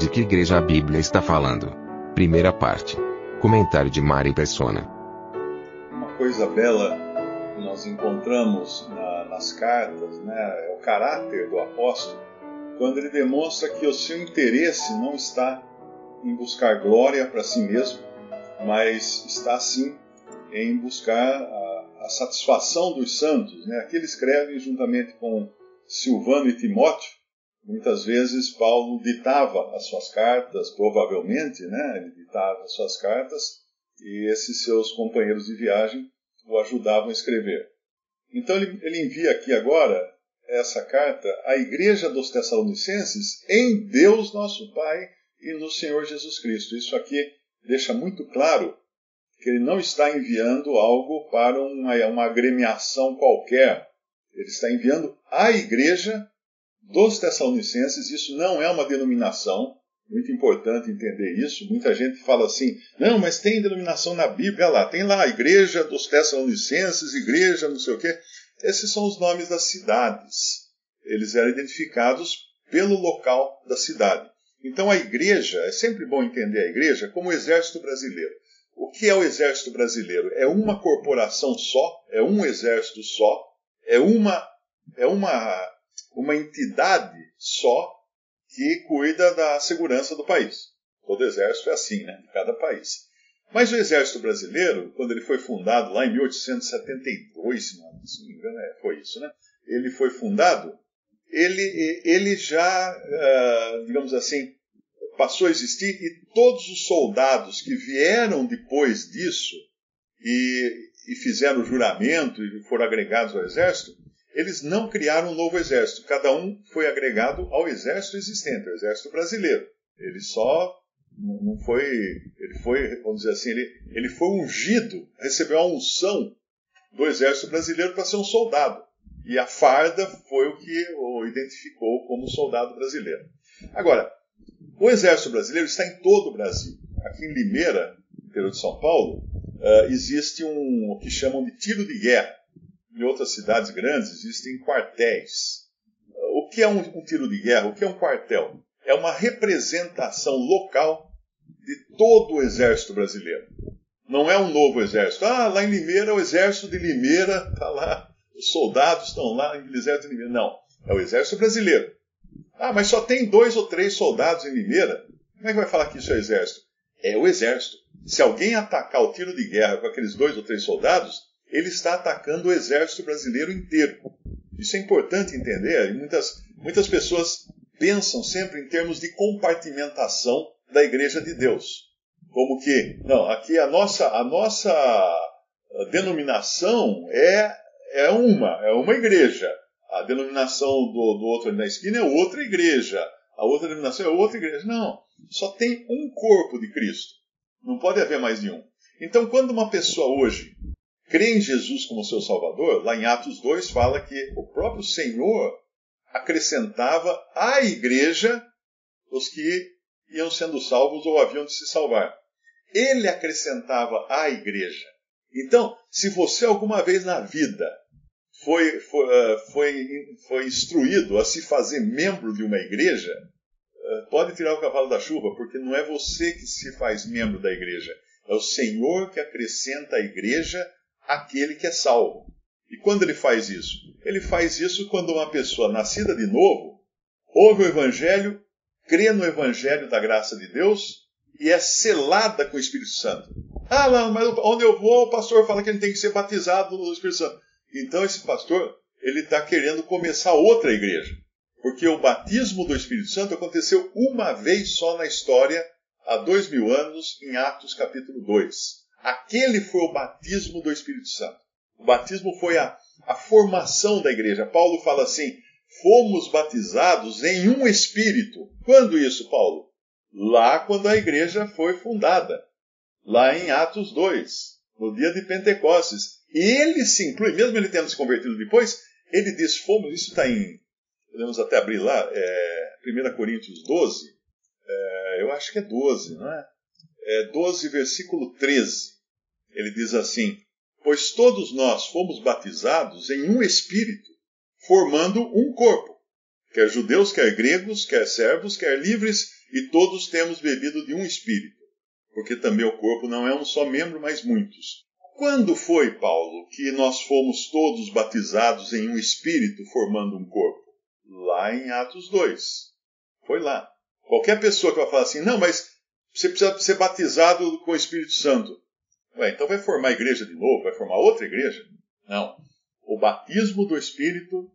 De que igreja a Bíblia está falando? Primeira parte. Comentário de Mari Persona. Uma coisa bela que nós encontramos na, nas cartas né, é o caráter do apóstolo quando ele demonstra que o seu interesse não está em buscar glória para si mesmo, mas está sim em buscar a, a satisfação dos santos. Né? Aqui ele escreve juntamente com Silvano e Timóteo. Muitas vezes Paulo ditava as suas cartas, provavelmente, né? ele ditava as suas cartas, e esses seus companheiros de viagem o ajudavam a escrever. Então ele, ele envia aqui agora essa carta à igreja dos Tessalonicenses em Deus nosso Pai e no Senhor Jesus Cristo. Isso aqui deixa muito claro que ele não está enviando algo para uma, uma agremiação qualquer. Ele está enviando à igreja dos Tessalonicenses. Isso não é uma denominação. Muito importante entender isso. Muita gente fala assim: não, mas tem denominação na Bíblia lá, tem lá a igreja dos Tessalonicenses, igreja não sei o quê. Esses são os nomes das cidades. Eles eram identificados pelo local da cidade. Então a igreja, é sempre bom entender a igreja como o exército brasileiro. O que é o exército brasileiro? É uma corporação só, é um exército só, é uma, é uma, uma entidade só que cuida da segurança do país. Todo exército é assim, né? Cada país. Mas o Exército Brasileiro, quando ele foi fundado lá em 1872, se não, me engano, é, foi isso, né? Ele foi fundado, ele, ele já, uh, digamos assim, passou a existir e todos os soldados que vieram depois disso e, e fizeram o juramento e foram agregados ao Exército, eles não criaram um novo exército. Cada um foi agregado ao exército existente, ao exército brasileiro. Eles só não foi, ele foi, vamos dizer assim, ele, ele foi ungido, recebeu a unção do exército brasileiro para ser um soldado. E a farda foi o que o identificou como soldado brasileiro. Agora, o exército brasileiro está em todo o Brasil. Aqui em Limeira, interior de São Paulo, uh, existe um o que chamam de tiro de guerra. Em outras cidades grandes existem quartéis. O que é um, um tiro de guerra? O que é um quartel? É uma representação local de todo o exército brasileiro. Não é um novo exército. Ah, lá em Limeira, o exército de Limeira está lá, os soldados estão lá em exército de Limeira. Não, é o exército brasileiro. Ah, mas só tem dois ou três soldados em Limeira. Como é que vai falar que isso é exército? É o exército. Se alguém atacar o tiro de guerra com aqueles dois ou três soldados, ele está atacando o exército brasileiro inteiro. Isso é importante entender. Muitas, muitas pessoas pensam sempre em termos de compartimentação da Igreja de Deus. Como que, não, aqui a nossa, a nossa denominação é, é uma, é uma igreja. A denominação do, do outro ali na esquina é outra igreja. A outra denominação é outra igreja. Não, só tem um corpo de Cristo. Não pode haver mais de um. Então, quando uma pessoa hoje crê em Jesus como seu Salvador, lá em Atos 2 fala que o próprio Senhor acrescentava à igreja os que iam sendo salvos ou haviam de se salvar. Ele acrescentava à igreja. Então, se você alguma vez na vida foi, foi, eh, foi, foi instruído a se fazer membro de uma igreja, eh, pode tirar o cavalo da chuva, porque não é você que se faz membro da igreja. É o Senhor que acrescenta à igreja aquele que é salvo. E quando ele faz isso? Ele faz isso quando uma pessoa nascida de novo ouve o Evangelho crê no Evangelho da graça de Deus e é selada com o Espírito Santo. Ah, não, mas onde eu vou, o pastor fala que ele tem que ser batizado no Espírito Santo. Então esse pastor, ele está querendo começar outra igreja. Porque o batismo do Espírito Santo aconteceu uma vez só na história, há dois mil anos, em Atos capítulo 2. Aquele foi o batismo do Espírito Santo. O batismo foi a, a formação da igreja. Paulo fala assim: fomos batizados em um espírito. Quando isso, Paulo? Lá quando a igreja foi fundada. Lá em Atos 2, no dia de Pentecostes. Ele se inclui, mesmo ele tendo se convertido depois, ele diz: fomos, isso está em. Podemos até abrir lá, é, 1 Coríntios 12. É, eu acho que é 12, não é? É? 12, versículo 13. Ele diz assim: Pois todos nós fomos batizados em um espírito, formando um corpo. Quer judeus, quer gregos, quer servos, quer livres, e todos temos bebido de um espírito. Porque também o corpo não é um só membro, mas muitos. Quando foi, Paulo, que nós fomos todos batizados em um espírito formando um corpo? Lá em Atos 2. Foi lá. Qualquer pessoa que vai falar assim, não, mas você precisa ser batizado com o Espírito Santo. Ué, então vai formar a igreja de novo? Vai formar outra igreja? Não. O batismo do Espírito,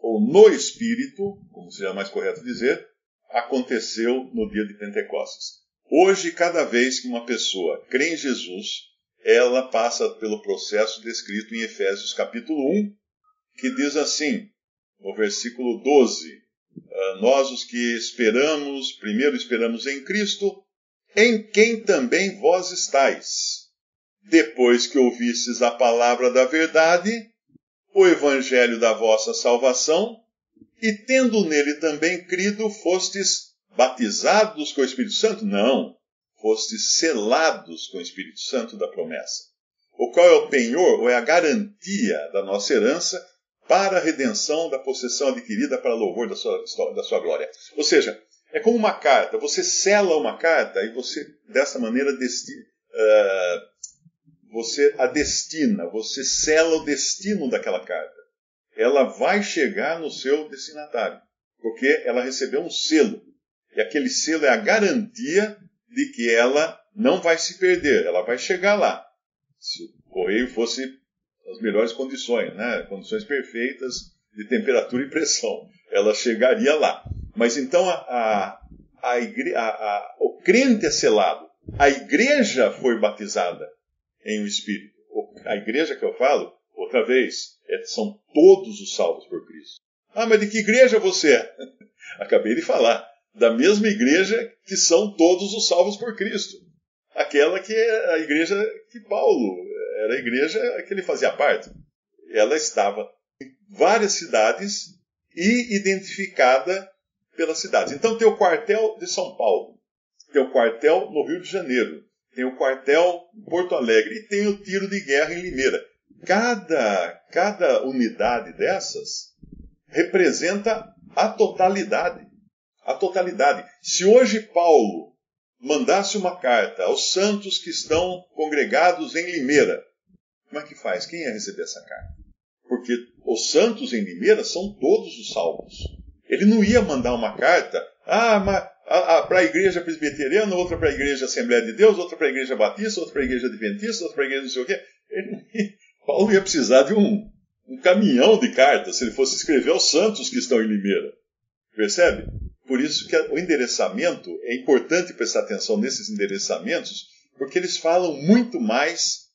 ou no Espírito, como seria mais correto dizer, aconteceu no dia de Pentecostes. Hoje, cada vez que uma pessoa crê em Jesus, ela passa pelo processo descrito em Efésios capítulo 1, que diz assim, no versículo 12: ah, Nós os que esperamos, primeiro esperamos em Cristo, em quem também vós estáis. Depois que ouvistes a palavra da verdade, o evangelho da vossa salvação, e tendo nele também crido, fostes batizados com o Espírito Santo? Não fostes selados com o Espírito Santo da promessa, o qual é o penhor, ou é a garantia da nossa herança para a redenção da possessão adquirida para louvor da sua, da sua glória. Ou seja, é como uma carta. Você sela uma carta e você, dessa maneira, uh, você a destina, você sela o destino daquela carta. Ela vai chegar no seu destinatário, porque ela recebeu um selo. E aquele selo é a garantia de que ela não vai se perder, ela vai chegar lá. Se o correio fosse as melhores condições, né? condições perfeitas de temperatura e pressão, ela chegaria lá. Mas então a, a, a, o crente é selado, a igreja foi batizada em um espírito. A igreja que eu falo, outra vez, é, são todos os salvos por Cristo. Ah, mas de que igreja você é? Acabei de falar da mesma igreja que são todos os salvos por Cristo. Aquela que é a igreja que Paulo era a igreja que ele fazia parte. Ela estava em várias cidades e identificada pelas cidades. Então tem o quartel de São Paulo, tem o quartel no Rio de Janeiro, tem o quartel em Porto Alegre e tem o tiro de guerra em Limeira. Cada, cada unidade dessas representa a totalidade a totalidade. Se hoje Paulo mandasse uma carta aos santos que estão congregados em Limeira, como é que faz? Quem ia receber essa carta? Porque os santos em Limeira são todos os salvos. Ele não ia mandar uma carta, ah, para a igreja presbiteriana, outra para a igreja Assembleia de Deus, outra para a igreja Batista, outra para a igreja Adventista, outra para a igreja não sei o quê. Ele, Paulo ia precisar de um, um caminhão de cartas se ele fosse escrever aos santos que estão em Limeira. Percebe? Por isso que o endereçamento, é importante prestar atenção nesses endereçamentos, porque eles falam muito mais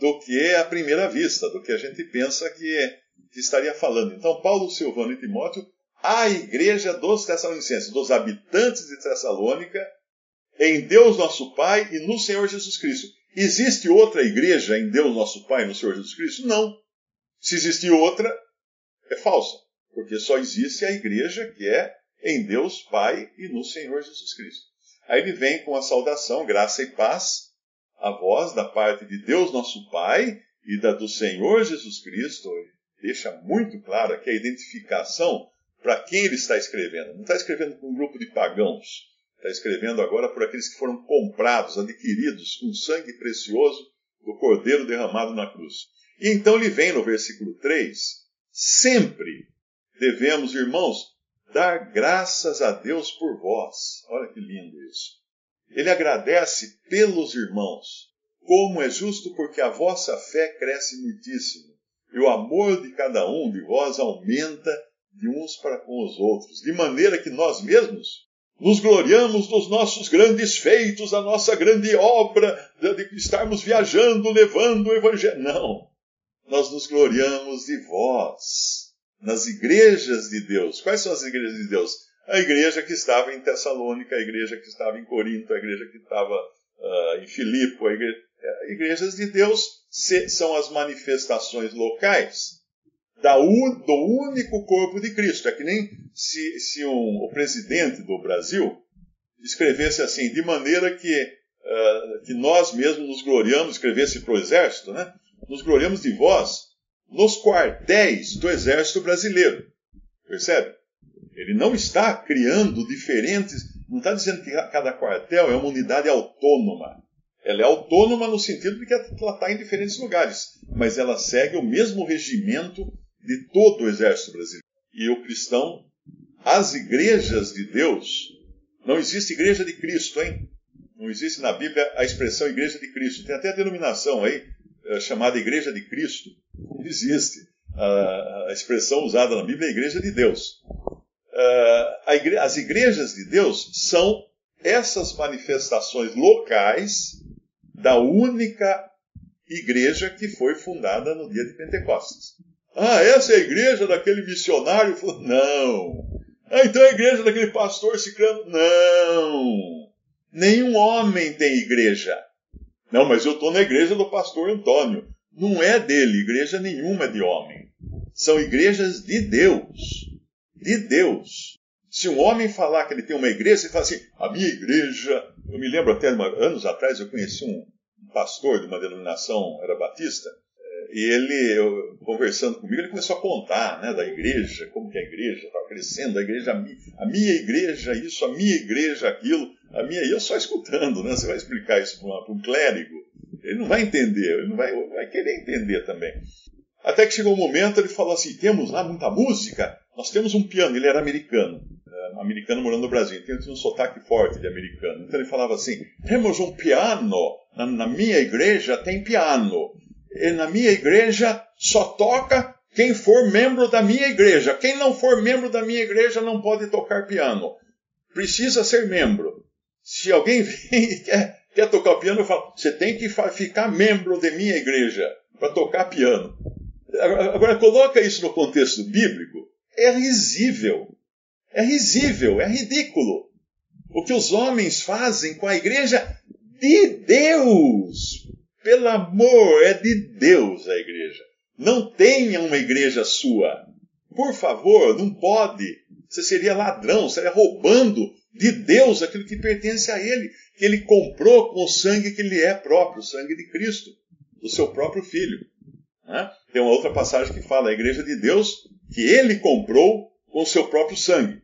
do que é à primeira vista, do que a gente pensa que, é, que estaria falando. Então, Paulo, Silvano e Timóteo, a igreja dos Tessalonicenses, dos habitantes de Tessalônica, em Deus nosso Pai e no Senhor Jesus Cristo. Existe outra igreja em Deus nosso Pai e no Senhor Jesus Cristo? Não. Se existe outra, é falsa, porque só existe a igreja que é em Deus Pai e no Senhor Jesus Cristo. Aí ele vem com a saudação, graça e paz, a voz da parte de Deus nosso Pai e da do Senhor Jesus Cristo. Deixa muito claro aqui a identificação para quem ele está escrevendo. Não está escrevendo para um grupo de pagãos. Está escrevendo agora por aqueles que foram comprados, adquiridos com sangue precioso do Cordeiro derramado na cruz. E então ele vem no versículo 3: Sempre devemos, irmãos, dar graças a Deus por vós. Olha que lindo isso. Ele agradece pelos irmãos, como é justo porque a vossa fé cresce muitíssimo, e o amor de cada um de vós aumenta de uns para com os outros, de maneira que nós mesmos nos gloriamos dos nossos grandes feitos, da nossa grande obra, de estarmos viajando, levando o Evangelho. Não. Nós nos gloriamos de vós, nas igrejas de Deus. Quais são as igrejas de Deus? A igreja que estava em Tessalônica, a igreja que estava em Corinto, a igreja que estava uh, em Filipe, a igreja, é, igrejas de Deus são as manifestações locais da, do único corpo de Cristo. É que nem se, se um, o presidente do Brasil escrevesse assim, de maneira que, uh, que nós mesmos nos gloriamos, escrevesse para o exército, né? nos gloriamos de vós nos quartéis do exército brasileiro. Percebe? Ele não está criando diferentes, não está dizendo que cada quartel é uma unidade autônoma. Ela é autônoma no sentido de que ela está em diferentes lugares, mas ela segue o mesmo regimento de todo o exército brasileiro. E o cristão, as igrejas de Deus, não existe igreja de Cristo, hein? Não existe na Bíblia a expressão igreja de Cristo. Tem até a denominação aí, é, chamada igreja de Cristo. Não existe. A, expressão usada na Bíblia é igreja de Deus. Igre as igrejas de Deus são essas manifestações locais da única igreja que foi fundada no dia de Pentecostes. Ah, essa é a igreja daquele missionário? Não. Ah, então é a igreja daquele pastor ciclano? Não. Nenhum homem tem igreja. Não, mas eu estou na igreja do pastor Antônio. Não é dele, igreja nenhuma é de homem. São igrejas de Deus. De Deus. Se um homem falar que ele tem uma igreja, ele fala assim, a minha igreja. Eu me lembro até anos atrás, eu conheci um, pastor de uma denominação, era batista, e ele, eu, conversando comigo, ele começou a contar né, da igreja, como que a igreja estava crescendo, a igreja, a minha igreja isso, a minha igreja aquilo, a minha, e eu só escutando, né? Você vai explicar isso para um clérigo, ele não vai entender, ele não vai, vai querer entender também. Até que chegou um momento, ele falou assim: temos lá muita música, nós temos um piano, ele era americano, uh, americano morando no Brasil, então ele tinha um sotaque forte de americano. Então ele falava assim: temos um piano, na, na minha igreja tem piano, na minha igreja só toca quem for membro da minha igreja. Quem não for membro da minha igreja não pode tocar piano. Precisa ser membro. Se alguém vem e quer, quer tocar piano, eu falo: você tem que ficar membro de minha igreja para tocar piano. Agora, coloca isso no contexto bíblico é risível. É risível, é ridículo. O que os homens fazem com a igreja de Deus. Pelo amor, é de Deus a igreja. Não tenha uma igreja sua. Por favor, não pode. Você seria ladrão, seria roubando de Deus aquilo que pertence a Ele, que Ele comprou com o sangue que lhe é próprio, o sangue de Cristo, do seu próprio Filho. Né? Tem uma outra passagem que fala: a igreja de Deus que ele comprou com o seu próprio sangue.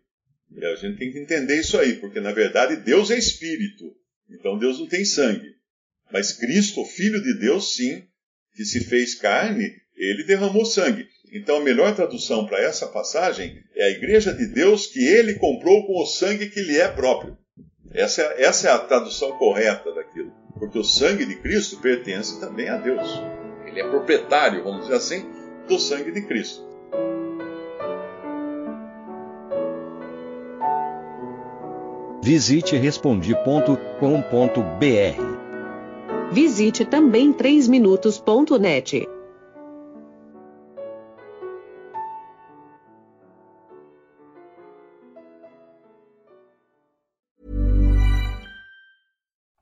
E a gente tem que entender isso aí, porque na verdade Deus é espírito, então Deus não tem sangue. Mas Cristo, Filho de Deus, sim, que se fez carne, ele derramou sangue. Então a melhor tradução para essa passagem é a igreja de Deus que ele comprou com o sangue que lhe é próprio. Essa é, essa é a tradução correta daquilo. Porque o sangue de Cristo pertence também a Deus. Ele é proprietário, vamos dizer assim, do sangue de Cristo. Visite respondi.com.br. Visite também 3minutos.net.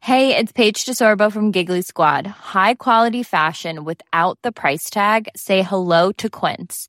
Hey, it's Paige DeSorbo from Giggly Squad. High quality fashion without the price tag. Say hello to Quince.